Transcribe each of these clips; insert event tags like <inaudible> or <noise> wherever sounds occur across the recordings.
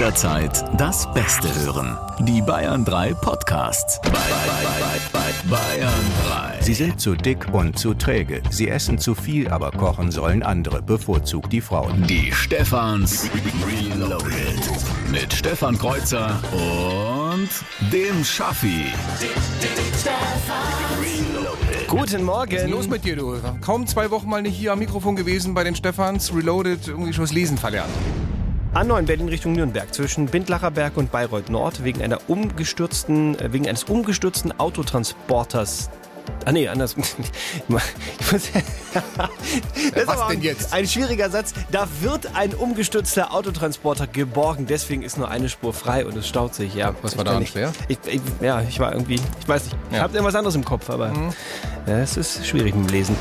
jederzeit das Beste hören. Die Bayern 3 Podcasts. Bei, bei, bei, Bayern 3. Sie sind zu dick und zu träge. Sie essen zu viel, aber kochen sollen andere, bevorzugt die Frauen. Die Stefans Reloaded. Mit Stefan Kreuzer und dem Schaffi. Guten Morgen. Was ist los mit dir, du? Kaum zwei Wochen mal nicht hier am Mikrofon gewesen bei den Stefans, Reloaded, irgendwie schon das Lesen verlernt. A9 Berlin Richtung Nürnberg zwischen Bindlacher Berg und Bayreuth Nord wegen einer umgestürzten, äh, wegen eines umgestürzten Autotransporters. Ah nee, anders. <laughs> Ich muss, <laughs> das was denn jetzt? Ein schwieriger Satz. Da wird ein umgestürzter Autotransporter geborgen. Deswegen ist nur eine Spur frei und es staut sich. Ja, Was Ich war daran nicht- schwer? Ich, ich, ja, ich war irgendwie, ich weiß nicht. Ich Ja. habe irgendwas anderes im Kopf, aber Mhm. ja, es ist schwierig mit dem Lesen.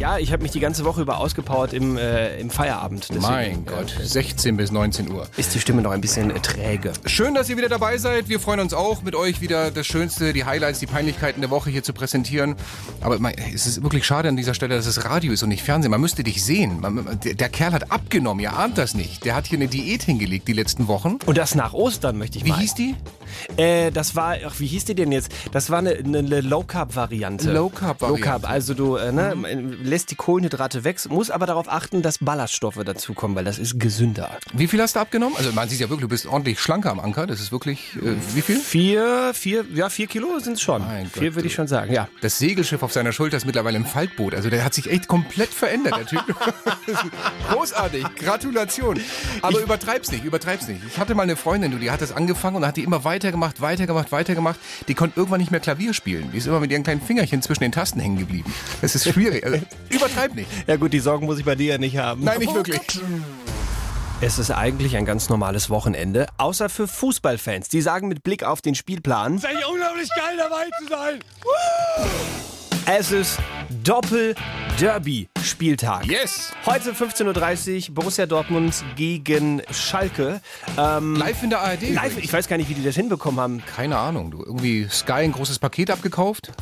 Ja, ich habe mich die ganze Woche über ausgepowert im, äh, im Feierabend. Deswegen, Mein äh, Gott, 16 bis 19 Uhr. Ist die Stimme noch ein bisschen äh, träge. Schön, dass ihr wieder dabei seid. Wir freuen uns auch, mit euch wieder das Schönste, die Highlights, die Peinlichkeiten der Woche hier zu präsentieren. Aber mein, es ist wirklich schade an dieser Stelle, dass es Radio ist und nicht Fernsehen. Man müsste dich sehen. Man, der, der Kerl hat abgenommen, ihr ahnt das nicht. Der hat hier eine Diät hingelegt die letzten Wochen. Und das nach Ostern möchte ich Wie mal. hieß die? Äh, das war, ach, wie hieß die denn jetzt? Das war eine, eine Low-Carb-Variante. Low-Carb-Variante. Low-Carb, also du äh, ne, lässt die Kohlenhydrate weg, muss aber darauf achten, dass Ballaststoffe dazukommen, weil das ist gesünder. Wie viel hast du abgenommen? Also man sieht ja wirklich, du bist ordentlich schlanker am Anker. Das ist wirklich, äh, wie viel? Vier, vier, ja, vier Kilo sind es schon. Mein vier würde ich schon sagen, ja. Das Segelschiff auf seiner Schulter ist mittlerweile im Faltboot. Also der hat sich echt komplett verändert, der Typ. <laughs> Großartig, Gratulation. Aber übertreib's nicht, übertreib's nicht. Ich hatte mal eine Freundin, du, die hat das angefangen und hat die immer weitergemacht, weitergemacht, weitergemacht. Die konnte irgendwann nicht mehr Klavier spielen. Die ist immer mit ihren kleinen Fingerchen zwischen den Tasten hängen geblieben. Das ist schwierig. Also, <laughs> übertreib nicht. Ja gut, die Sorgen muss ich bei dir ja nicht haben. Nein, nicht wirklich. Es ist eigentlich ein ganz normales Wochenende, außer für Fußballfans. Die sagen mit Blick auf den Spielplan, ist eigentlich unglaublich geil dabei zu sein. es ist Doppel-Derby-Spieltag. Yes. Heute 15.30 Uhr Borussia Dortmund gegen Schalke. Ähm, Live in der ARD. live, übrigens. ich weiß gar nicht, wie die das hinbekommen haben. Keine Ahnung, du. Irgendwie Sky ein großes Paket abgekauft.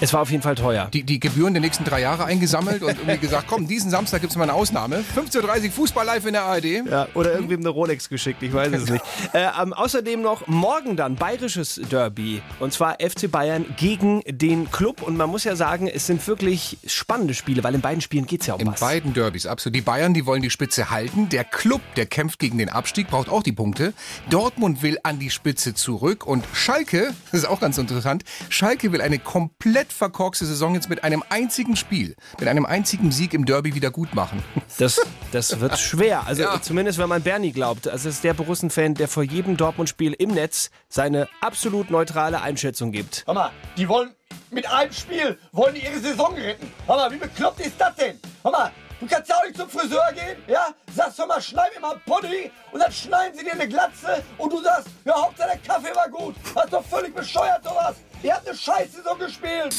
Es war auf jeden Fall teuer. die, die Gebühren der nächsten drei Jahre eingesammelt und irgendwie gesagt, komm, diesen Samstag gibt es mal eine Ausnahme. 15.30 Uhr Fußball live in der ARD. Ja, oder irgendwem eine Rolex geschickt, ich weiß es nicht. Äh, ähm, außerdem noch morgen dann bayerisches Derby. Und zwar FC Bayern gegen den Club. Und man muss ja sagen, es sind wirklich spannende Spiele, weil in beiden Spielen geht es ja um In was. beiden Derbys, absolut. Die Bayern, die wollen die Spitze halten. Der Club, der kämpft gegen den Abstieg, braucht auch die Punkte. Dortmund will an die Spitze zurück. Und Schalke, <laughs> das ist auch ganz interessant, Schalke will eine komplett verkorkste Saison jetzt mit einem einzigen Spiel, mit einem einzigen Sieg im Derby wieder gut machen. <laughs> Das, das wird schwer. Also Ja. zumindest, wenn man Bernie glaubt. Also es ist der Borussen-Fan, der vor jedem Dortmund-Spiel im Netz seine absolut neutrale Einschätzung gibt. Mal, die wollen mit einem Spiel wollen die ihre Saison retten. Mal, wie bekloppt ist das denn? Hör mal, du kannst ja auch nicht zum Friseur gehen, ja? Sagst hör mal, schneid mir mal einen Pony und dann schneiden sie dir eine Glatze und du sagst, ja, Hauptsache der Kaffee war gut. Das ist doch völlig bescheuert sowas. Ihr habt eine Scheißsaison gespielt.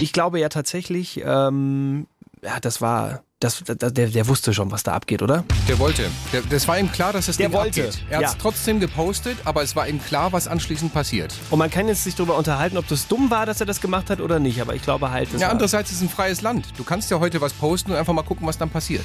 Ich glaube ja tatsächlich, ähm, ja, das war, das, der, der wusste schon, was da abgeht, oder? Der wollte. Der, das war ihm klar, dass das Der Ding wollte, abgeht. Er hat es ja. trotzdem gepostet, aber es war ihm klar, was anschließend passiert. Und man kann jetzt sich darüber unterhalten, ob das dumm war, dass er das gemacht hat oder nicht. Aber ich glaube halt, das Ja, andererseits ist es ein freies Land. Du kannst ja heute was posten und einfach mal gucken, was dann passiert.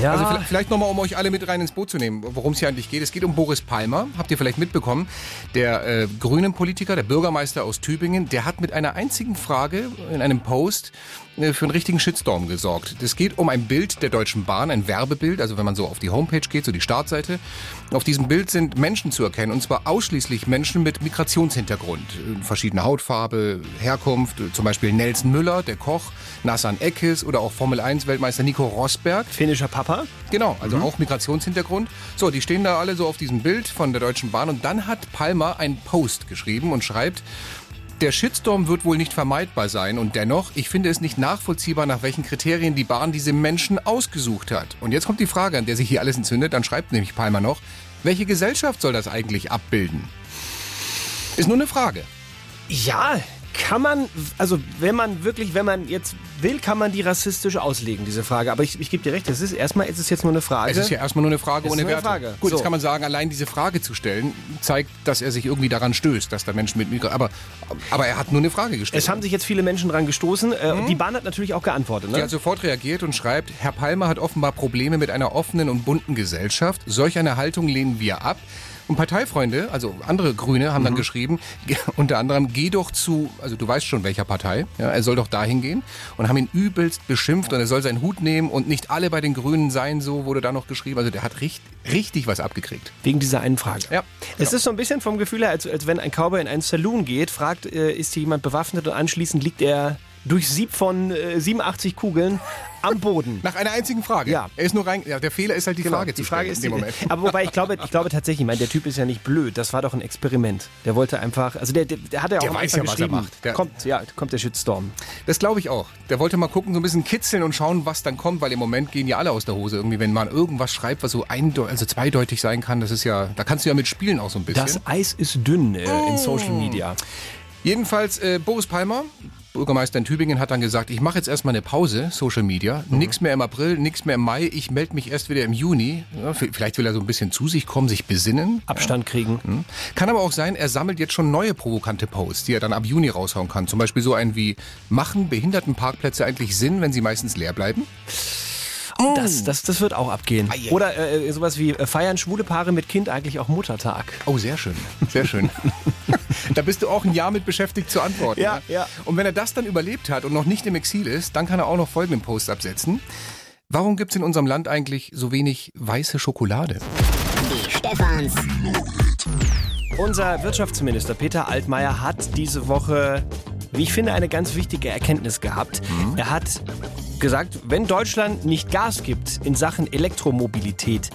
ja, Also vielleicht, vielleicht nochmal, um euch alle mit rein ins Boot zu nehmen, worum es hier eigentlich geht. Es geht um Boris Palmer, habt ihr vielleicht mitbekommen. Der äh, grünen Politiker, der Bürgermeister aus Tübingen, der hat mit einer einzigen Frage in einem Post für einen richtigen Shitstorm gesorgt. Es geht um ein Bild der Deutschen Bahn, ein Werbebild, also wenn man so auf die Homepage geht, so die Startseite. Auf diesem Bild sind Menschen zu erkennen, und zwar ausschließlich Menschen mit Migrationshintergrund. Äh, Verschiedene Hautfarbe, Herkunft, äh, zum Beispiel Nelson Müller, der Koch, Nassan Eckes oder auch Formel-1-Weltmeister Nico Rosberg. finnischer Papa. Genau, also auch Migrationshintergrund. So, die stehen da alle so auf diesem Bild von der Deutschen Bahn und dann hat Palmer einen Post geschrieben und schreibt, der Shitstorm wird wohl nicht vermeidbar sein und dennoch, ich finde es nicht nachvollziehbar, nach welchen Kriterien die Bahn diese Menschen ausgesucht hat. Und jetzt kommt die Frage, an der sich hier alles entzündet, dann schreibt nämlich Palmer noch, welche Gesellschaft soll das eigentlich abbilden? Ist nur eine Frage. Ja, Kann man, also wenn man wirklich, wenn man jetzt will, kann man die rassistisch auslegen, diese Frage. Aber ich, ich gebe dir recht, es ist erstmal ist es jetzt nur eine Frage. Es ist ja erstmal nur eine Frage Es ist ohne Werte. Frage. Gut, So. jetzt kann man sagen, allein diese Frage zu stellen, zeigt, dass er sich irgendwie daran stößt, dass der Mensch mit Migra aber, aber er hat nur eine Frage gestellt. es haben sich jetzt viele Menschen dran gestoßen. Äh, und Die Bahn hat natürlich auch geantwortet. Ne? Die hat sofort reagiert und schreibt, Herr Palmer hat offenbar Probleme mit einer offenen und bunten Gesellschaft. Solch eine Haltung lehnen wir ab. Und Parteifreunde, also andere Grüne, haben Mhm. dann geschrieben, ge- unter anderem, geh doch zu, also du weißt schon welcher Partei, ja, er soll doch dahin gehen und haben ihn übelst beschimpft und er soll seinen Hut nehmen und nicht alle bei den Grünen seien, so wurde da noch geschrieben. Also der hat richtig, richtig was abgekriegt. Wegen dieser einen Frage. Ja, Es ist so ein bisschen vom Gefühl her, als, als wenn ein Cowboy in einen Saloon geht, fragt, äh, ist hier jemand bewaffnet und anschließend liegt er durch Sieb von äh, 87 Kugeln am Boden. Nach einer einzigen Frage. Ja. Er ist nur rein, ja, der Fehler ist halt die Frage die zu Frage stellen ist in dem die, Moment. Aber wobei ich glaube, ich glaube tatsächlich, ich meine, der Typ ist ja nicht blöd. Das war doch ein Experiment. Der wollte einfach, also der, der, der hat ja auch Der weiß ja, was er macht. Der- kommt, ja, kommt der Shitstorm. Das glaube ich auch. Der wollte mal gucken, so ein bisschen kitzeln und schauen, was dann kommt, weil im Moment gehen ja alle aus der Hose irgendwie, wenn man irgendwas schreibt, was so eindeu also zweideutig sein kann. Das ist ja, da kannst du ja mit spielen auch so ein bisschen. Das Eis ist dünn äh, in Social Media. Jedenfalls äh, Boris Palmer, Bürgermeister in Tübingen, hat dann gesagt, ich mache jetzt erstmal eine Pause, Social Media, Mhm. nix mehr im April, nix mehr im Mai, ich melde mich erst wieder im Juni. Ja, vielleicht will er so ein bisschen zu sich kommen, sich besinnen. Abstand kriegen. Hm. Kann aber auch sein, er sammelt jetzt schon neue provokante Posts, die er dann ab Juni raushauen kann. Zum Beispiel so einen wie, machen Behindertenparkplätze eigentlich Sinn, wenn sie meistens leer bleiben? Das, das, das wird auch abgehen. Ei, ei. Oder äh, sowas wie äh, feiern schwule Paare mit Kind eigentlich auch Muttertag. Oh, sehr schön, sehr schön. <laughs> da bist du auch ein Jahr mit beschäftigt zu antworten. Ja, ne? ja. Und wenn er das dann überlebt hat und noch nicht im Exil ist, dann kann er auch noch folgenden Post absetzen. Warum gibt's in unserem Land eigentlich so wenig weiße Schokolade? Die Stefans. Unser Wirtschaftsminister Peter Altmaier hat diese Woche, wie ich finde, eine ganz wichtige Erkenntnis gehabt. Er hat gesagt, wenn Deutschland nicht Gas gibt in Sachen Elektromobilität,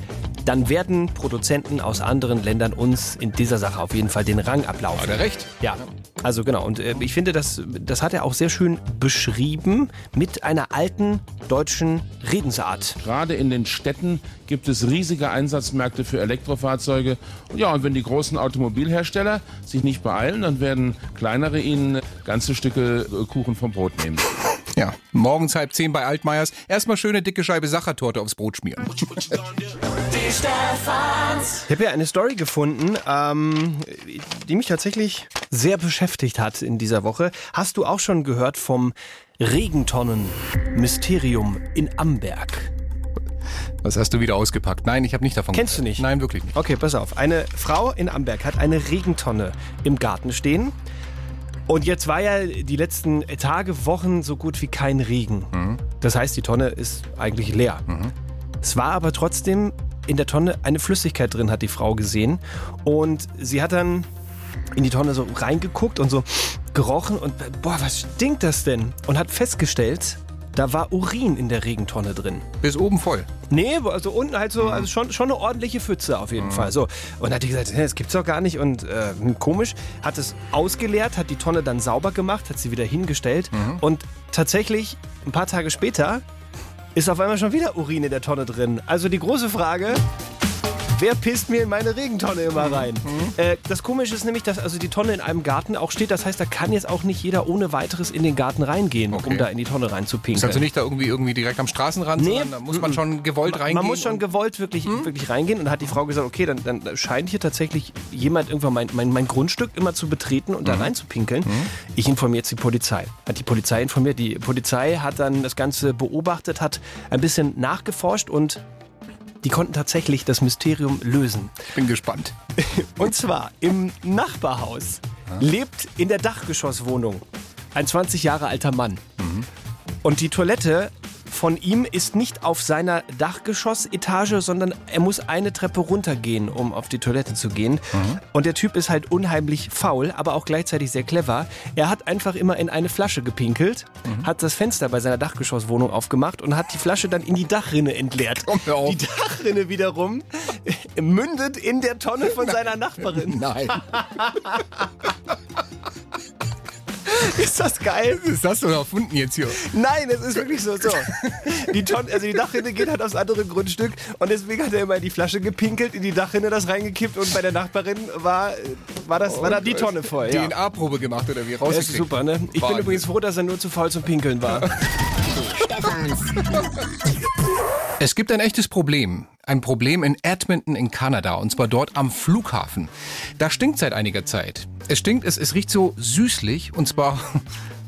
dann werden Produzenten aus anderen Ländern uns in dieser Sache auf jeden Fall den Rang ablaufen. Hat er recht? Ja, also genau. Und äh, ich finde, das, das hat er auch sehr schön beschrieben mit einer alten deutschen Redensart. Gerade in den Städten gibt es riesige Einsatzmärkte für Elektrofahrzeuge. Ja, und wenn die großen Automobilhersteller sich nicht beeilen, dann werden kleinere ihnen ganze Stücke äh, Kuchen vom Brot nehmen. Ja, morgens halb zehn bei Altmaiers. Erstmal schöne dicke Scheibe Sachertorte aufs Brot schmieren. Ich habe hier eine Story gefunden, ähm, die mich tatsächlich sehr beschäftigt hat in dieser Woche. Hast du auch schon gehört vom Regentonnen-Mysterium in Amberg? Was hast du wieder ausgepackt? Nein, ich habe nicht davon Kennst du gehört. nicht? Nein, wirklich nicht. Okay, pass auf. Eine Frau in Amberg hat eine Regentonne im Garten stehen. Und jetzt war ja die letzten Tage, Wochen so gut wie kein Regen. Das heißt, die Tonne ist eigentlich leer. Es war aber trotzdem in der Tonne eine Flüssigkeit drin, hat die Frau gesehen. Und sie hat dann in die Tonne so reingeguckt und so gerochen und boah, was stinkt das denn? Und hat festgestellt, da war Urin in der Regentonne drin. Bis oben voll. Nee, also unten halt so, also schon, schon eine ordentliche Pfütze auf jeden Fall. So. Und hat die gesagt, das gibt's doch gar nicht und äh, hm, komisch. Hat es ausgeleert, hat die Tonne dann sauber gemacht, hat sie wieder hingestellt und tatsächlich ein paar Tage später ist auf einmal schon wieder Urin in der Tonne drin. Also die große Frage, Wer pisst mir in meine Regentonne immer rein? Äh, das Komische ist nämlich, dass also die Tonne in einem Garten auch steht. Das heißt, da kann jetzt auch nicht jeder ohne weiteres in den Garten reingehen, um Okay. da in die Tonne reinzupinkeln. Ist also nicht da irgendwie, irgendwie direkt am Straßenrand, Nee, sondern da muss man schon gewollt reingehen. Man muss schon gewollt wirklich, wirklich reingehen und dann hat die Frau gesagt, okay, dann, dann scheint hier tatsächlich jemand irgendwann mein, mein, mein Grundstück immer zu betreten und da reinzupinkeln. Ich informiere jetzt die Polizei. Hat die Polizei informiert. Die Polizei hat dann das Ganze beobachtet, hat ein bisschen nachgeforscht und die konnten tatsächlich das Mysterium lösen. Ich bin gespannt. <laughs> Und zwar im Nachbarhaus lebt in der Dachgeschosswohnung ein 20 Jahre alter Mann. Und die Toilette von ihm ist nicht auf seiner Dachgeschossetage, sondern er muss eine Treppe runtergehen, um auf die Toilette zu gehen. Und der Typ ist halt unheimlich faul, aber auch gleichzeitig sehr clever. Er hat einfach immer in eine Flasche gepinkelt, hat das Fenster bei seiner Dachgeschosswohnung aufgemacht und hat die Flasche dann in die Dachrinne entleert. Komm, hör auf. Die Dachrinne wiederum mündet in der Tonne von seiner Nachbarin. Nein. <laughs> <laughs> Ist das geil? Das hast du doch erfunden jetzt hier. Nein, es ist wirklich so. so. Die, Tonne, also die Dachrinne geht halt aufs andere Grundstück und deswegen hat er immer in die Flasche gepinkelt, in die Dachrinne das reingekippt und bei der Nachbarin war, war, das, war da die Tonne voll. Ja. DNA-Probe gemacht oder wie? Das ist Rausgekriegt. super, ne? Ich bin Wahnsinn. übrigens froh, dass er nur zu faul zum Pinkeln war. <laughs> Es gibt ein echtes Problem. Ein Problem in Edmonton in Kanada und zwar dort am Flughafen. Da stinkt seit einiger Zeit. Es stinkt, es, es riecht so süßlich und zwar <laughs>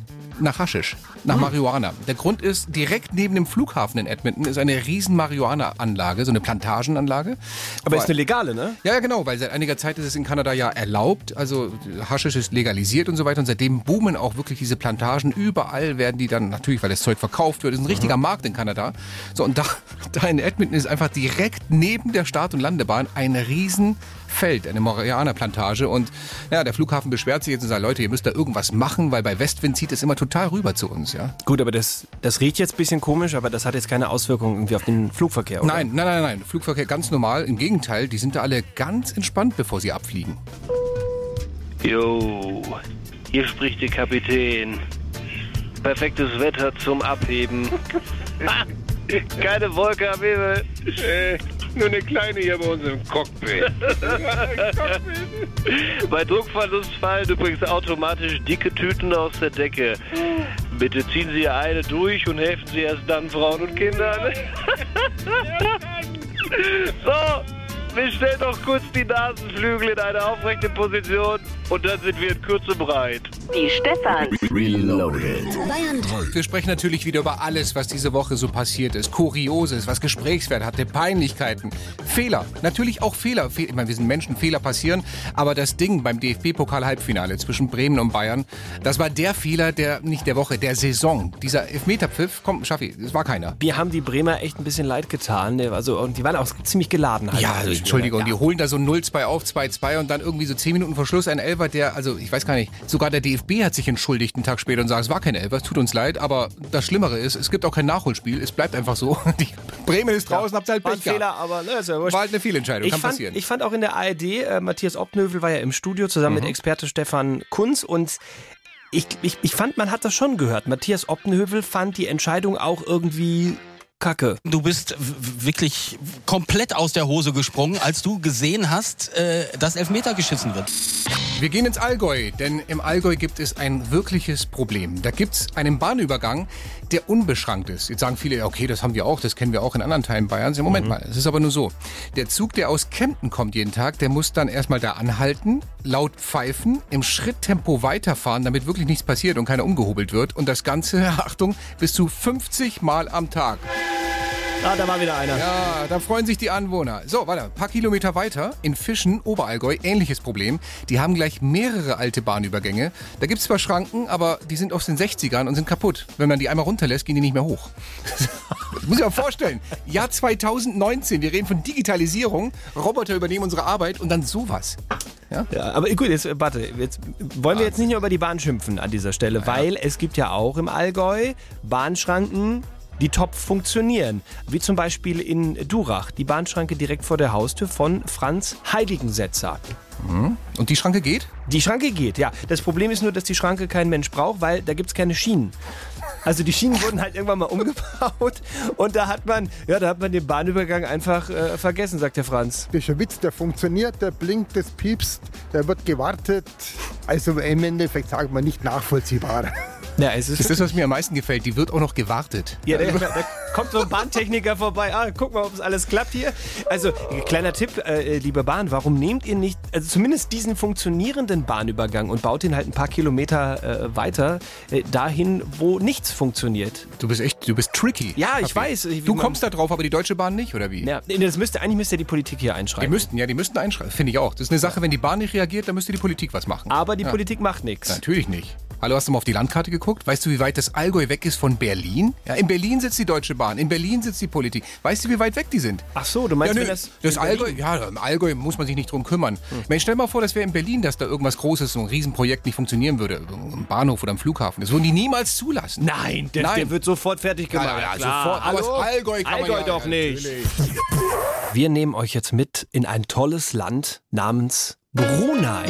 nach Haschisch, nach Marihuana. Der Grund ist, direkt neben dem Flughafen in Edmonton ist eine riesen Marihuana-Anlage, so eine Plantagenanlage. Aber ist eine legale, ne? Ja, ja, genau, weil seit einiger Zeit ist es in Kanada ja erlaubt. Also Haschisch ist legalisiert und so weiter. Und seitdem boomen auch wirklich diese Plantagen. Überall werden die dann, natürlich, weil das Zeug verkauft wird. Ist ein richtiger Markt in Kanada. So, und da, <laughs> da in Edmonton ist einfach direkt neben der Start- und Landebahn ein Riesenfeld, eine Marihuana-Plantage. Und ja, der Flughafen beschwert sich jetzt und sagt, Leute, ihr müsst da irgendwas machen, weil bei Westwind zieht es immer total rüber zu uns, ja. Gut, aber das, das riecht jetzt ein bisschen komisch, aber das hat jetzt keine Auswirkungen irgendwie auf den Flugverkehr, oder? Nein, nein, nein, nein. Flugverkehr ganz normal. Im Gegenteil, die sind da alle ganz entspannt, bevor sie abfliegen. Jo, hier spricht der Kapitän. Perfektes Wetter zum Abheben. <laughs> Ha, Keine Wolke am Himmel. Nur eine kleine hier bei uns im Cockpit. <laughs> Bei Druckverlust fallen übrigens automatisch dicke Tüten aus der Decke. Bitte ziehen Sie eine durch und helfen Sie erst dann Frauen und Kindern. so, wir stellen doch kurz die Nasenflügel in eine aufrechte Position und dann sind wir in Kürze breit. Die Stefans. Reloaded. Bayern 3. Wir sprechen natürlich wieder über alles, was diese Woche so passiert ist. Kurioses, was Gesprächswert hatte, Peinlichkeiten, Fehler. Natürlich auch Fehler. Fe ich meine, wir sind Menschen, Fehler passieren. Aber das Ding beim DFB-Pokal-Halbfinale zwischen Bremen und Bayern, das war der Fehler der, nicht der Woche, der Saison. Dieser Elfmeterpfiff, komm, Schaffi, es war keiner. Wir haben die Bremer echt ein bisschen leid getan. ne? Also, und die waren auch ziemlich geladen. Halt Ja, Also, Entschuldigung, ja. die holen da so 0-2 auf, 2-2 und dann irgendwie so 10 Minuten vor Schluss ein Elfer, der, also ich weiß gar nicht, sogar der DFB hat sich entschuldigt einen Tag später und sagt, es war kein Elfer, es tut uns leid, aber das Schlimmere ist, es gibt auch kein Nachholspiel, es bleibt einfach so. <laughs> Die Bremen ist draußen, habt halt War ein Pech. Fehler, aber ne, ist ja wurscht. War halt eine Fehlentscheidung, Ich kann fand, passieren. ich fand auch in der ARD, äh, Matthias Obnövel war ja im Studio zusammen Mhm. mit Experte Stefan Kunz und ich, ich, ich fand, man hat das schon gehört. Matthias Oppenhövel fand die Entscheidung auch irgendwie kacke. Du bist wirklich komplett aus der Hose gesprungen, als du gesehen hast, äh, dass Elfmeter geschissen wird. Wir gehen ins Allgäu, denn im Allgäu gibt es ein wirkliches Problem. Da gibt es einen Bahnübergang, der unbeschrankt ist. Jetzt sagen viele, ja, okay, das haben wir auch, das kennen wir auch in anderen Teilen Bayerns. Ja, Moment mal, es ist aber nur so. Der Zug, der aus Kempten kommt jeden Tag, der muss dann erstmal da anhalten, laut pfeifen, im Schritttempo weiterfahren, damit wirklich nichts passiert und keiner umgehobelt wird. Und das Ganze, <laughs> Achtung, bis zu 50 Mal am Tag. Ah, da war wieder einer. Ja, da freuen sich die Anwohner. So, warte, ein paar Kilometer weiter in Fischen, Oberallgäu, ähnliches Problem. Die haben gleich mehrere alte Bahnübergänge. Da gibt's zwar Schranken, aber die sind aus den 60ern und sind kaputt. Wenn man die einmal runterlässt, gehen die nicht mehr hoch. Das <laughs> muss ich mir vorstellen. Jahr 2019, wir reden von Digitalisierung, Roboter übernehmen unsere Arbeit und dann sowas. Ja? Ja, aber gut, jetzt warte, jetzt wollen wir jetzt nicht nur über die Bahn schimpfen an dieser Stelle, weil es gibt ja auch im Allgäu Bahnschranken, die top funktionieren. Wie zum Beispiel in Durach, die Bahnschranke direkt vor der Haustür von Franz Heiligensetzer. Und die Schranke geht? Die Schranke geht, ja. Das Problem ist nur, dass die Schranke kein Mensch braucht, weil da gibt es keine Schienen. Also die Schienen wurden halt irgendwann mal umgebaut und da hat man, ja, da hat man den Bahnübergang einfach äh, vergessen, sagt der Franz. Das ist ein Witz, der funktioniert, der blinkt, das piepst, der wird gewartet. Also im Endeffekt sagt man nicht nachvollziehbar. Ja, es Das ist das, was mir am meisten gefällt. Die wird auch noch gewartet. Ja, da, da kommt so ein Bahntechniker vorbei. Ah, guck mal, ob es alles klappt hier. Also, kleiner Tipp, äh, liebe Bahn, warum nehmt ihr nicht, also zumindest diesen funktionierenden Bahnübergang und baut ihn halt ein paar Kilometer äh, weiter äh, dahin, wo nichts funktioniert? Du bist echt, du bist tricky. Ja, ich Haffi. weiß. Ich- Du man- kommst da drauf, aber die Deutsche Bahn nicht, oder wie? Ja, das müsste, eigentlich müsste die Politik hier Die einschreiben. müssten, ja, die müssten einschreiben. Finde ich auch. Das ist eine Sache, wenn die Bahn nicht reagiert, dann müsste die Politik was machen. Aber die Ja. Politik macht nichts. Natürlich nicht. Hallo, hast du mal auf die Landkarte geguckt? Weißt du, wie weit das Allgäu weg ist von Berlin? Ja, in Berlin sitzt die Deutsche Bahn, in Berlin sitzt die Politik. Weißt du, wie weit weg die sind? Ach so, du meinst, ja, nö, das, das Allgäu, ja, im Allgäu muss man sich nicht drum kümmern. Ich meine, stell mal vor, das wäre in Berlin, dass da irgendwas Großes, so ein Riesenprojekt nicht funktionieren würde. Ein Bahnhof oder ein Flughafen. Das würden die niemals zulassen. Nein, der, Nein. der wird sofort fertig gemacht. Ja, ja, Klar. sofort. Aber Hallo? das Allgäu kann man Allgäu ja- doch ja, nicht. natürlich. Wir nehmen euch jetzt mit in ein tolles Land namens Brunei.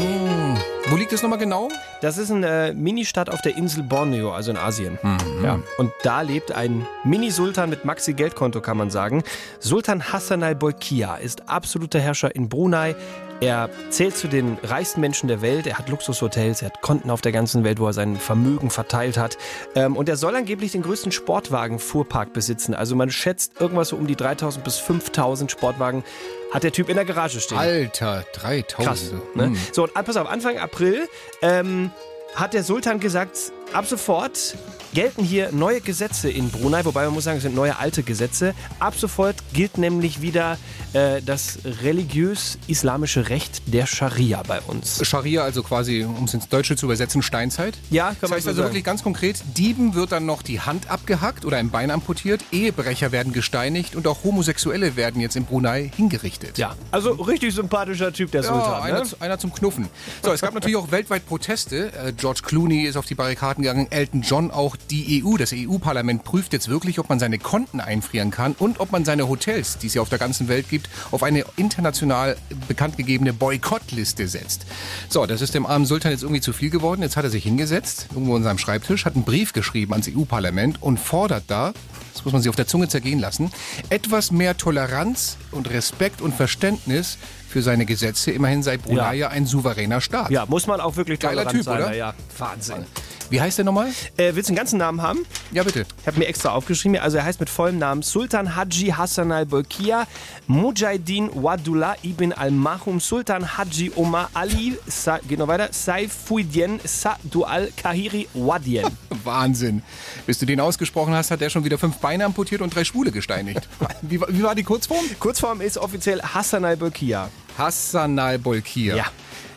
Wo liegt es nochmal genau? Das ist eine äh, Ministadt auf der Insel Borneo, also in Asien. Mhm. Ja. Und da lebt ein Mini-Sultan mit Maxi-Geldkonto, kann man sagen. Sultan Hassan al-Bolkiah ist absoluter Herrscher in Brunei. Er zählt zu den reichsten Menschen der Welt. Er hat Luxushotels, er hat Konten auf der ganzen Welt, wo er sein Vermögen verteilt hat. Ähm, und er soll angeblich den größten Sportwagen-Fuhrpark besitzen. Also man schätzt irgendwas so um die 3000 bis 5000 Sportwagen hat der Typ in der Garage stehen. Alter, 3000. Krass. Ne? Hm. So, und pass auf, Anfang April ähm, hat der Sultan gesagt, ab sofort gelten hier neue Gesetze in Brunei, wobei man muss sagen, es sind neue alte Gesetze. Ab sofort gilt nämlich wieder äh, das religiös-islamische Recht der Scharia bei uns. Scharia, also quasi, um es ins Deutsche zu übersetzen, Steinzeit. Ja, kann Das man heißt so also sagen. wirklich ganz konkret, Dieben wird dann noch die Hand abgehackt oder ein Bein amputiert, Ehebrecher werden gesteinigt und auch Homosexuelle werden jetzt in Brunei hingerichtet. Ja, also richtig sympathischer Typ, der Ja, Sultan. einer, ne? einer zum Knuffen. So, es gab natürlich auch weltweit Proteste. Äh, George Clooney ist auf die Barrikaden gegangen, Elton John auch. Die EU, das EU-Parlament prüft jetzt wirklich, ob man seine Konten einfrieren kann und ob man seine Hotels, die es ja auf der ganzen Welt gibt, auf eine international bekannt gegebene Boykottliste setzt. So, das ist dem armen Sultan jetzt irgendwie zu viel geworden. Jetzt hat er sich hingesetzt, irgendwo an seinem Schreibtisch, hat einen Brief geschrieben ans EU-Parlament und fordert da, das muss man sich auf der Zunge zergehen lassen, etwas mehr Toleranz und Respekt und Verständnis für seine Gesetze. Immerhin sei Brunei ja, ein souveräner Staat. Ja, muss man auch wirklich Geiler Typ, sein. oder? Ja, Wahnsinn. Wie heißt der nochmal? Äh, willst du einen ganzen Namen haben? Ja, bitte. Ich habe mir extra aufgeschrieben. Also er heißt mit vollem Namen Sultan Haji Hassan al-Bolkiah Mujahideen Wadullah ibn al-Mahum Sultan Haji Omar Ali Sa geht noch weiter Saifuddin Sa'du al-Kahiri Wadien. <laughs> Wahnsinn. Bis du den ausgesprochen hast, hat der schon wieder fünf Beine amputiert und drei Schwule gesteinigt. <laughs> wie, war- wie war die Kurzform? Kurzform ist offiziell Hassan al-Bolkiah. Hassan al-Bolkiah. Ja.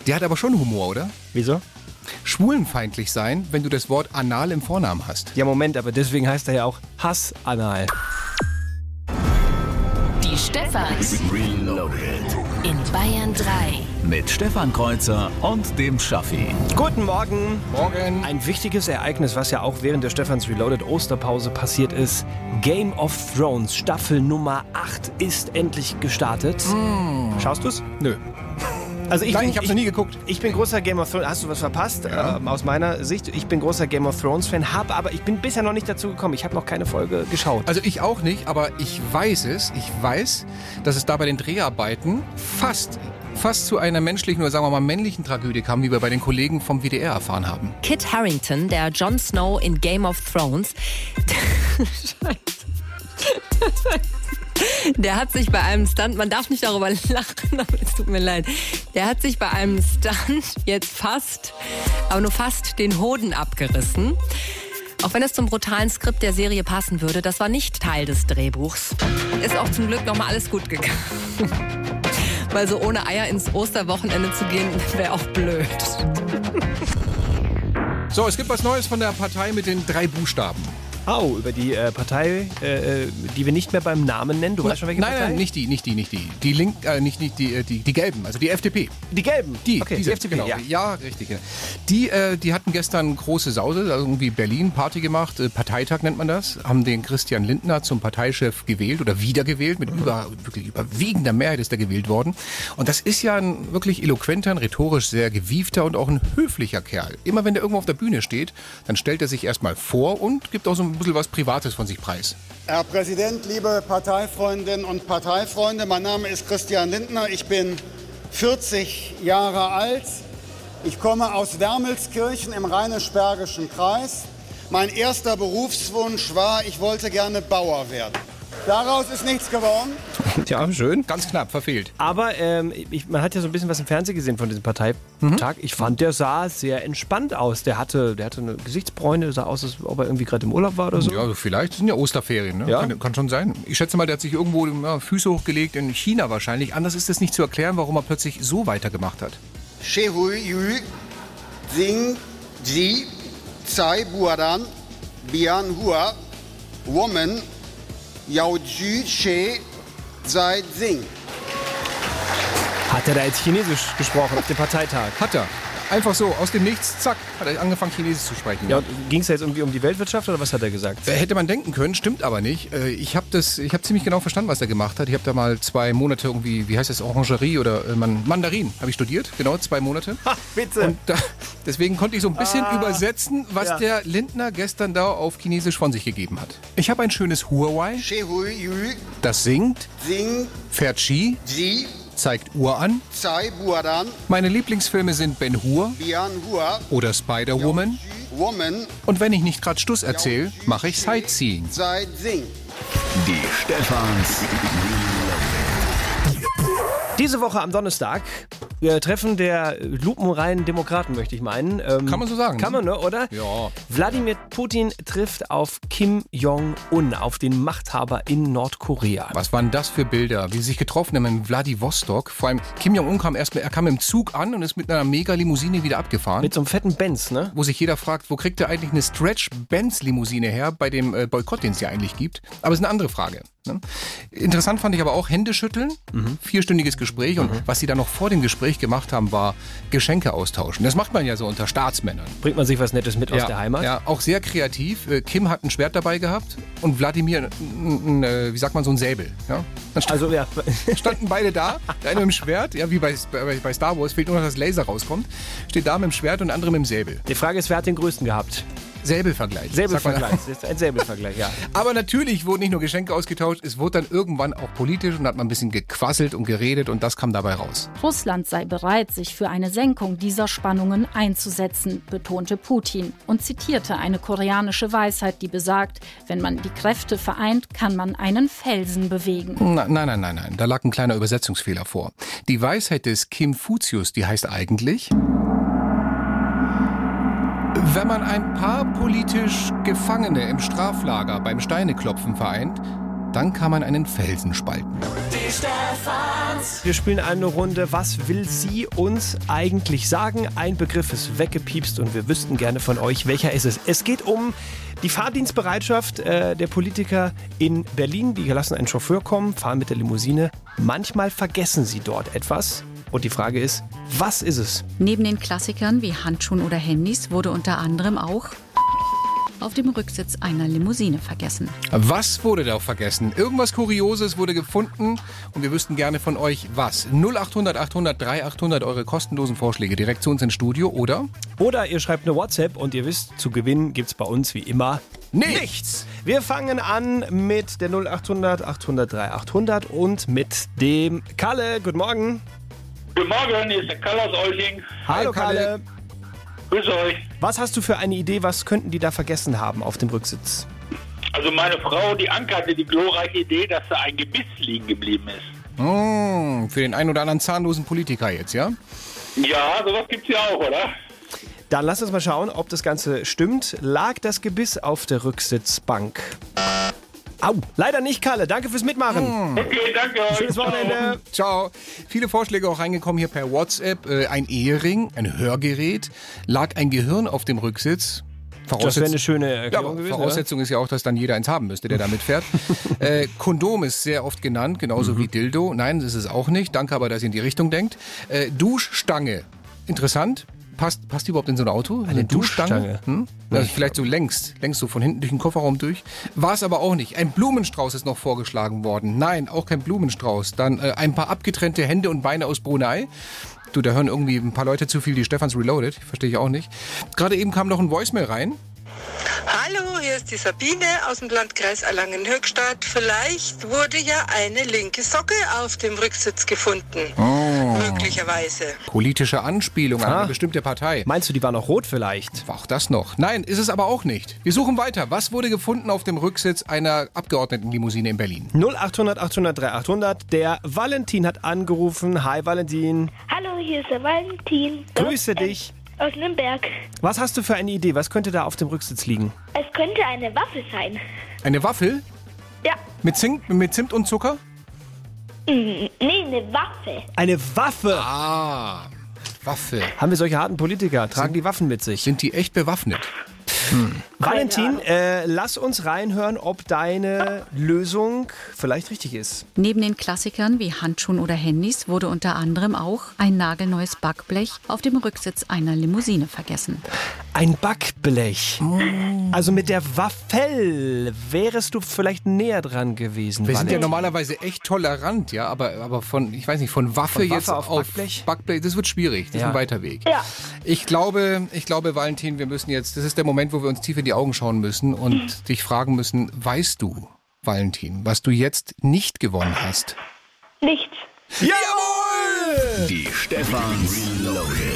Der hat aber schon Humor, oder? Wieso? Schwulenfeindlich sein, wenn du das Wort anal im Vornamen hast. Ja, Moment, aber deswegen heißt er ja auch Hass Anal. Die Stefans Reloaded. in Bayern 3. Mit Stefan Kreuzer und dem Schaffi. Guten Morgen. Morgen. Ein wichtiges Ereignis, was ja auch während der Stefans Reloaded Osterpause passiert ist. Game of Thrones Staffel Nummer 8 ist endlich gestartet. Schaust du's? Nö. Also ich, Nein, bin, ich hab's noch nie geguckt. Ich bin großer Game of Thrones. Hast du was verpasst? Ähm, aus meiner Sicht. Ich bin großer Game of Thrones Fan, habe aber ich bin bisher noch nicht dazu gekommen. Ich habe noch keine Folge geschaut. Also ich auch nicht, aber ich weiß es. Ich weiß, dass es da bei den Dreharbeiten fast, fast zu einer menschlichen oder sagen wir mal männlichen Tragödie kam, wie wir bei den Kollegen vom WDR erfahren haben. Kit Harrington, der Jon Snow in Game of Thrones. <laughs> Scheiße. Der hat sich bei einem Stunt, man darf nicht darüber lachen, <laughs> aber es tut mir leid. Der hat sich bei einem Stunt jetzt fast, aber nur fast den Hoden abgerissen. Auch wenn es zum brutalen Skript der Serie passen würde, das war nicht Teil des Drehbuchs. Ist auch zum Glück nochmal alles gut gegangen. <laughs> Weil so ohne Eier ins Osterwochenende zu gehen, <laughs> wäre auch blöd. So, es gibt was Neues von der Partei mit den drei Buchstaben. Oh, über die äh, Partei, äh, äh, die wir nicht mehr beim Namen nennen. Du weißt schon, welche nein, Partei? nein, nicht die, nicht die, nicht die. Die Link, äh, nicht, nicht die, äh, die, die Gelben, also die FDP. Die Gelben. Die, Okay, diese, die FDP, genau. ja. Ja. richtig. Ja. Die, äh, die hatten gestern große Sause, also irgendwie Berlin Party gemacht, äh, Parteitag nennt man das, haben den Christian Lindner zum Parteichef gewählt oder wiedergewählt, mit über, wirklich überwiegender Mehrheit ist er gewählt worden. Und das ist ja ein wirklich eloquenter, ein rhetorisch sehr gewiefter und auch ein höflicher Kerl. Immer wenn der irgendwo auf der Bühne steht, dann stellt er sich erstmal vor und gibt auch so ein bisschen was Privates von sich preis. Herr Präsident, liebe Parteifreundinnen und Parteifreunde, mein Name ist Christian Lindner, ich bin 40 Jahre alt. Ich komme aus Wermelskirchen im Rheinisch-Bergischen Kreis. Mein erster Berufswunsch war, ich wollte gerne Bauer werden. Daraus ist nichts geworden. <laughs> Ja, schön. Ganz knapp, verfehlt. Aber ähm, ich, man hat ja so ein bisschen was im Fernsehen gesehen von diesem Parteitag. Mhm. Ich fand, der sah sehr entspannt aus. Der hatte, der hatte eine Gesichtsbräune, sah aus, als ob er irgendwie gerade im Urlaub war oder so. Ja, also vielleicht das sind ja Osterferien, ne? Ja. Kann, kann schon sein. Ich schätze mal, der hat sich irgendwo ja, Füße hochgelegt in China wahrscheinlich. Anders ist es nicht zu erklären, warum er plötzlich so weitergemacht hat. Shehui Yu Sing Ji Tsai Buaran Bian Hua Woman Yao Ju She Zai. Hat Hat er da jetzt Chinesisch gesprochen auf dem Parteitag? Hat er. Einfach so, aus dem Nichts, zack, hat er angefangen, Chinesisch zu sprechen. Ja, ging es jetzt irgendwie um die Weltwirtschaft oder was hat er gesagt? Äh, Hätte man denken können, stimmt aber nicht. Äh, Ich habe das, ich habe ziemlich genau verstanden, was er gemacht hat. Ich habe da mal zwei Monate irgendwie, wie heißt das, Orangerie oder äh, Man- Mandarin habe ich studiert, genau zwei Monate. Ha, bitte. Und da, deswegen konnte ich so ein bisschen Ah. übersetzen, was Ja. der Lindner gestern da auf Chinesisch von sich gegeben hat. Ich habe ein schönes Huawei, das singt, Sing, fährt Ski, Ji, zeigt Uhr an. Meine Lieblingsfilme sind Ben Hur Bian, Hua, oder Spider-Woman. Woman, Und wenn ich nicht gerade Stuss erzähle, mache ich Sightseeing. Die Stefans Diese Woche am Donnerstag äh, Treffen der lupenreinen Demokraten, möchte ich meinen. Ähm, Kann man so sagen, Kann ne? man, ne, oder? Ja. Wladimir Putin trifft auf Kim Jong-un, auf den Machthaber in Nordkorea. Was waren das für Bilder, wie sie sich getroffen haben in Vladivostok? Vor allem Kim Jong-un kam erst, er kam im Zug an und ist mit einer Mega-Limousine wieder abgefahren. Mit so einem fetten Benz, ne? wo sich jeder fragt, wo kriegt er eigentlich eine Stretch-Benz-Limousine her bei dem äh, Boykott, den es ja eigentlich gibt? Aber es ist eine andere Frage. Ne? Interessant fand ich aber auch Händeschütteln, vierstündiges Gespräch und was sie dann noch vor dem Gespräch gemacht haben, war Geschenke austauschen. Das macht man ja so unter Staatsmännern. Bringt man sich was Nettes mit aus ja, der Heimat? Ja, auch sehr kreativ. Äh, Kim hat ein Schwert dabei gehabt und Wladimir, äh, wie sagt man, so ein Säbel. Ja? Stand, Also ja, <laughs> standen beide da, der eine mit dem Schwert, ja, wie bei, bei, bei Star Wars, fehlt nur noch, dass Laser rauskommt, steht da mit dem Schwert und der andere mit dem Säbel. die Frage ist, wer hat den größten gehabt? Säbelvergleich. Säbelvergleich. Das ist ein Säbelvergleich, ja. <laughs> Aber natürlich wurden nicht nur Geschenke ausgetauscht, es wurde dann irgendwann auch politisch und hat man ein bisschen gequasselt und geredet und das kam dabei raus. Russland sei bereit, sich für eine Senkung dieser Spannungen einzusetzen, betonte Putin und zitierte eine koreanische Weisheit, die besagt, wenn man die Kräfte vereint, kann man einen Felsen bewegen. Na, nein, nein, nein, nein, da lag ein kleiner Übersetzungsfehler vor. Die Weisheit des Kim Fuzius, die heißt eigentlich, wenn man ein paar politisch Gefangene im Straflager beim Steineklopfen vereint, dann kann man einen Felsen spalten. Wir spielen eine Runde. Was will sie uns eigentlich sagen? Ein Begriff ist weggepiepst und wir wüssten gerne von euch, welcher ist es. Es geht um die Fahrdienstbereitschaft äh, der Politiker in Berlin. Die lassen einen Chauffeur kommen, fahren mit der Limousine. Manchmal vergessen sie dort etwas. Und die Frage ist, was ist es? Neben den Klassikern wie Handschuhen oder Handys wurde unter anderem auch auf dem Rücksitz einer Limousine vergessen. Was wurde da vergessen? Irgendwas Kurioses wurde gefunden und wir wüssten gerne von euch was. 0800 800 3800 eure kostenlosen Vorschläge direkt zu uns ins Studio oder? Oder ihr schreibt eine WhatsApp und ihr wisst, zu gewinnen gibt es bei uns wie immer nichts. Wir fangen an mit der 0800 800 3800 und mit dem Kalle. Guten Morgen. Guten Morgen, hier ist der Karl aus Olching. Hallo Kalle. Grüß euch. Was hast du für eine Idee, was könnten die da vergessen haben auf dem Rücksitz? Also meine Frau, die Anke, hatte die glorreiche Idee, dass da ein Gebiss liegen geblieben ist. Mmh, für den einen oder anderen zahnlosen Politiker jetzt, ja? Ja, sowas gibt's ja auch, oder? Dann lass uns mal schauen, ob das Ganze stimmt. Lag das Gebiss auf der Rücksitzbank? Au, leider nicht, Kalle. Danke fürs Mitmachen. Okay, danke euch. Schönes Wochenende. Ciao. Viele Vorschläge auch reingekommen hier per WhatsApp. Äh, ein Ehering, ein Hörgerät, lag ein Gehirn auf dem Rücksitz. Das wäre eine schöne Ja, Erklärung aber gewesen. Voraussetzung ist ja auch, dass dann jeder eins haben müsste, der damit fährt. <laughs> äh, Kondom ist sehr oft genannt, genauso Mhm. wie Dildo. Nein, das ist es auch nicht. Danke aber, dass ihr in die Richtung denkt. Äh, Duschstange. Interessant. Passt, passt die überhaupt in so ein Auto? Eine Duschstange? Hm? Also vielleicht so längst, längst so von hinten durch den Kofferraum durch. War es aber auch nicht. Ein Blumenstrauß ist noch vorgeschlagen worden. Nein, auch kein Blumenstrauß. Dann äh, ein paar abgetrennte Hände und Beine aus Brunei. Du, da hören irgendwie ein paar Leute zu viel die Stefans Reloaded. Verstehe ich auch nicht. Gerade eben kam noch ein Voicemail rein. Hallo, hier ist die Sabine aus dem Landkreis Erlangen-Höchstadt. Vielleicht wurde ja eine linke Socke auf dem Rücksitz gefunden. Oh. Möglicherweise. Politische Anspielung an Ah. eine bestimmte Partei. Meinst du, die war noch rot vielleicht? War auch das noch? Nein, ist es aber auch nicht. Wir suchen weiter. Was wurde gefunden auf dem Rücksitz einer Abgeordnetenlimousine in Berlin? 0800 800 3800. Der Valentin hat angerufen. Hi Valentin. Hallo, hier ist der Valentin. Grüße dich. Aus Nürnberg. Was hast du für eine Idee? Was könnte da auf dem Rücksitz liegen? Es könnte eine Waffe sein. Eine Waffel? Ja. Mit Zimt, mit Zimt und Zucker? Mm, Nee, eine Waffe. Eine Waffe. Ah, Waffe. Haben wir solche harten Politiker? Tragen die Waffen mit sich? Sind die echt bewaffnet? Valentin, äh, lass uns reinhören, ob deine Lösung vielleicht richtig ist. Neben den Klassikern wie Handschuhen oder Handys wurde unter anderem auch ein nagelneues Backblech auf dem Rücksitz einer Limousine vergessen. Ein Backblech. Also mit der Waffel wärest du vielleicht näher dran gewesen. Wir sind ja Valentin. normalerweise echt tolerant, ja, aber, aber von, ich weiß nicht, von Waffe, Von Waffe jetzt auf auf, Backblech? Backblech, das wird schwierig. Das ist Ja. ein weiter Weg. Ja. Ich glaube, ich glaube, Valentin, wir müssen jetzt, das ist der Moment, wo wir uns tief in die Augen schauen müssen und <laughs> dich fragen müssen, weißt du, Valentin, was du jetzt nicht gewonnen hast? Nichts. Jawohl! Die Stefans Reloaded.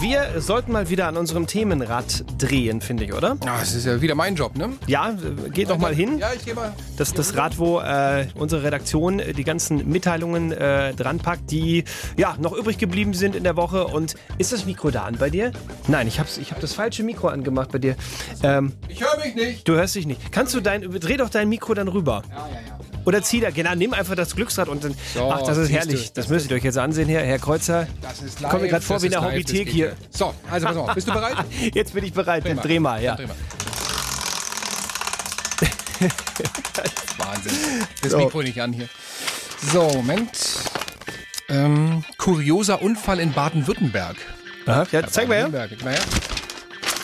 Wir sollten mal wieder an unserem Themenrad drehen, finde ich, oder? Ah, das ist ja wieder mein Job, ne? Ja, geht doch mal hin. Ja, ich gehe mal. Das, das Rad, wo äh, unsere Redaktion die ganzen Mitteilungen äh, dran packt, die ja noch übrig geblieben sind in der Woche. Und ist das Mikro da an bei dir? Nein, ich habe ich hab das falsche Mikro angemacht bei dir. Ähm, Ich höre mich nicht. du hörst dich nicht. Kannst du dein, dreh doch dein Mikro dann rüber. Ja, ja, ja. Oder zieh da, genau, nimm einfach das Glücksrad und dann. So, ach, das ist herrlich. du, das müsst ihr euch jetzt ansehen, Herr, Herr Kreuzer. Das ist Ich komme mir gerade vor das wie in der live, das Hobbythek hier. ja. So, also pass auf, bist du <laughs> bereit? Jetzt bin ich bereit. Dreh Dreh mal. ja. Dreh mal. <laughs> Wahnsinn. Das So. Mikro nicht an hier. So, Moment. Ähm, kurioser Unfall in Baden-Württemberg. Ja, zeig mal her.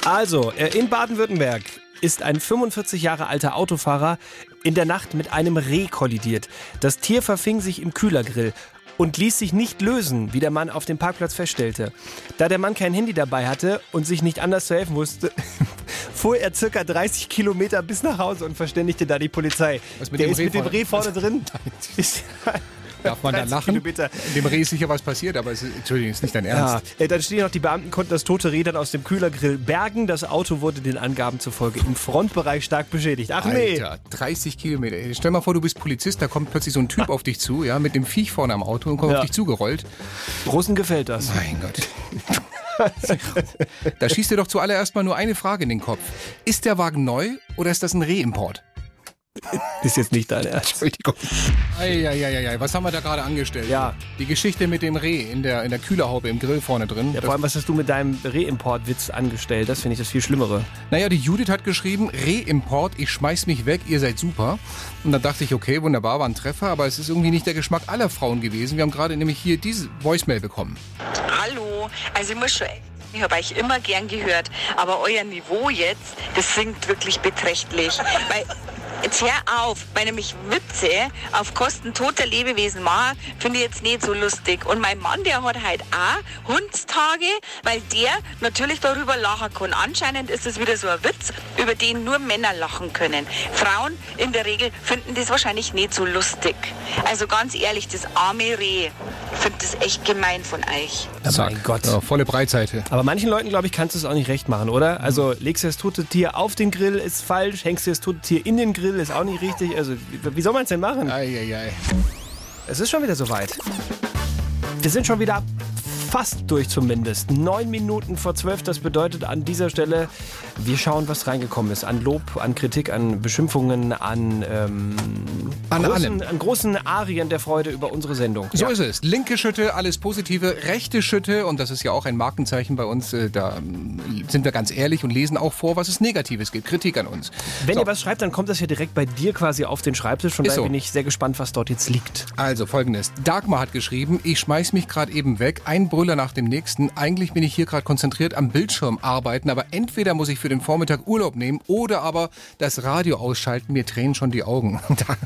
Also, äh, in Baden-Württemberg ist ein 45 Jahre alter Autofahrer in der Nacht mit einem Reh kollidiert. Das Tier verfing sich im Kühlergrill und ließ sich nicht lösen, wie der Mann auf dem Parkplatz feststellte. Da der Mann kein Handy dabei hatte und sich nicht anders zu helfen wusste, <laughs> fuhr er circa 30 Kilometer bis nach Hause und verständigte da die Polizei. Was mit der dem ist Reh mit dem? Reh vorne <laughs> drin. Ist, Darf man da 30 lachen? Kilometer. Dem Reh ist sicher was passiert, aber es ist, Entschuldigung, ist nicht dein Ja, Ernst. äh, dann stehen noch, die Beamten konnten das tote Reh dann aus dem Kühlergrill bergen. Das Auto wurde den Angaben zufolge im Frontbereich stark beschädigt. Ach nee. Alter, 30 Kilometer. Ey, Stell mal vor, du bist Polizist, da kommt plötzlich so ein Typ <laughs> auf dich zu, ja, mit dem Viech vorne am Auto und kommt Ja. auf dich zugerollt. Russen gefällt das. Mein Gott. <laughs> da schießt dir doch zuallererst mal nur eine Frage in den Kopf. Ist der Wagen neu oder ist das ein Rehimport? Ist jetzt nicht dein Ernst. Entschuldigung. Eieieiei, was haben wir da gerade angestellt? Ja. Die Geschichte mit dem Reh in der, in der Kühlerhaube im Grill vorne drin. Ja, vor allem, was hast du mit deinem Rehimportwitz angestellt? Das finde ich das viel Schlimmere. Naja, die Judith hat geschrieben, Reimport, ich schmeiß mich weg, ihr seid super. Und dann dachte ich, okay, wunderbar, war ein Treffer, aber es ist irgendwie nicht der Geschmack aller Frauen gewesen. Wir haben gerade nämlich hier diese Voicemail bekommen. Hallo, also ich muss schon ich habe euch immer gern gehört, aber euer Niveau jetzt, das sinkt wirklich beträchtlich. Weil, jetzt hör auf, weil nämlich Witze auf Kosten toter Lebewesen machen, finde ich jetzt nicht so lustig. Und mein Mann, der hat halt auch Hundstage, weil der natürlich darüber lachen kann. Anscheinend ist es wieder so ein Witz, über den nur Männer lachen können. Frauen in der Regel finden das wahrscheinlich nicht so lustig. Also ganz ehrlich, das arme Reh, ich finde das echt gemein von euch. mein Gott. Ja, volle Breitseite. Aber manchen Leuten, glaube ich, kannst du es auch nicht recht machen, oder? Also legst du das tote Tier auf den Grill, ist falsch. Hängst du das tote Tier in den Grill, ist auch nicht richtig. Also wie, soll man es denn machen? Eieiei. Es ist schon wieder soweit. Wir sind schon wieder fast durch zumindest. Neun Minuten vor zwölf, das bedeutet an dieser Stelle, wir schauen, was reingekommen ist. An Lob, an Kritik, an Beschimpfungen, an, ähm, An großen, an großen Arien der Freude über unsere Sendung. So ist es. Linke Schütte, alles Positive. Rechte Schütte, und das ist ja auch ein Markenzeichen bei uns, äh, da ähm, sind wir ganz ehrlich und lesen auch vor, was es Negatives gibt. Kritik an uns. Wenn So. ihr was schreibt, dann kommt das ja direkt bei dir quasi auf den Schreibtisch. Von daher so. bin ich sehr gespannt, was dort jetzt liegt. Also folgendes. Dagmar hat geschrieben, ich schmeiß mich gerade eben weg, ein Brüller nach dem nächsten. Eigentlich bin ich hier gerade konzentriert am Bildschirm arbeiten, aber entweder muss ich für den Vormittag Urlaub nehmen oder aber das Radio ausschalten. Mir tränen schon die Augen. <laughs> Da-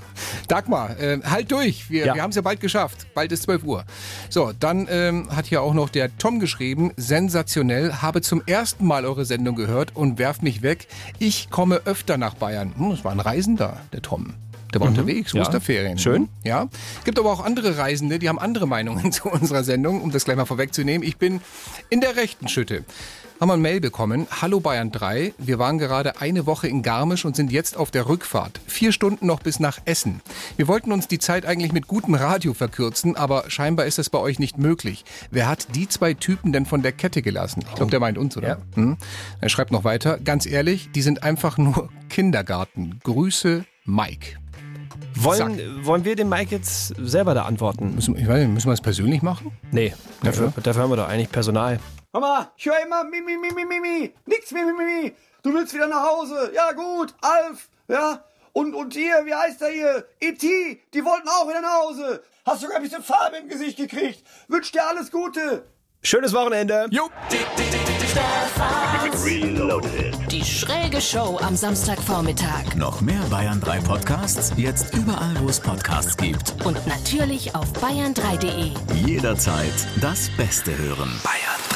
Dagmar, äh, halt durch. Wir, Ja. wir haben es ja bald geschafft. Bald ist 12 Uhr. So, dann ähm, hat hier auch noch der Tom geschrieben, sensationell, habe zum ersten Mal eure Sendung gehört und werf mich weg. Ich komme öfter nach Bayern. Hm, das war ein Reisender, der Tom. Der war Mhm. unterwegs, Ja. Osterferien. Schön. Ja. Gibt aber auch andere Reisende, die haben andere Meinungen <laughs> zu unserer Sendung, um das gleich mal vorwegzunehmen. Ich bin in der rechten Schütte. Haben wir ein Mail bekommen. Hallo Bayern 3. Wir waren gerade eine Woche in Garmisch und sind jetzt auf der Rückfahrt. Vier Stunden noch bis nach Essen. Wir wollten uns die Zeit eigentlich mit gutem Radio verkürzen, aber scheinbar ist das bei euch nicht möglich. Wer hat die zwei Typen denn von der Kette gelassen? Ich glaube, der meint uns, oder? Hm? Er schreibt noch weiter. Ganz ehrlich, die sind einfach nur Kindergarten. Grüße, Mike. Wollen, wollen wir dem Mike jetzt selber da antworten? Müssen, ich weiß nicht, müssen wir das persönlich machen? Nee, dafür, dafür haben wir doch eigentlich Personal. Mal, ich höre immer Mimi, Mimi, Mimi. Nix Mimi, Mimi. Du willst wieder nach Hause. Ja gut, Alf, ja. Und, und hier, wie heißt der hier? E.T., die wollten auch wieder nach Hause. Hast sogar ein bisschen Farbe im Gesicht gekriegt. Wünsch dir alles Gute. Schönes Wochenende. Jo. Die schräge Show am Samstagvormittag. Noch mehr Bayern 3 Podcasts? Jetzt überall, wo es Podcasts gibt. Und natürlich auf bayern3.de. Jederzeit das Beste hören. Bayern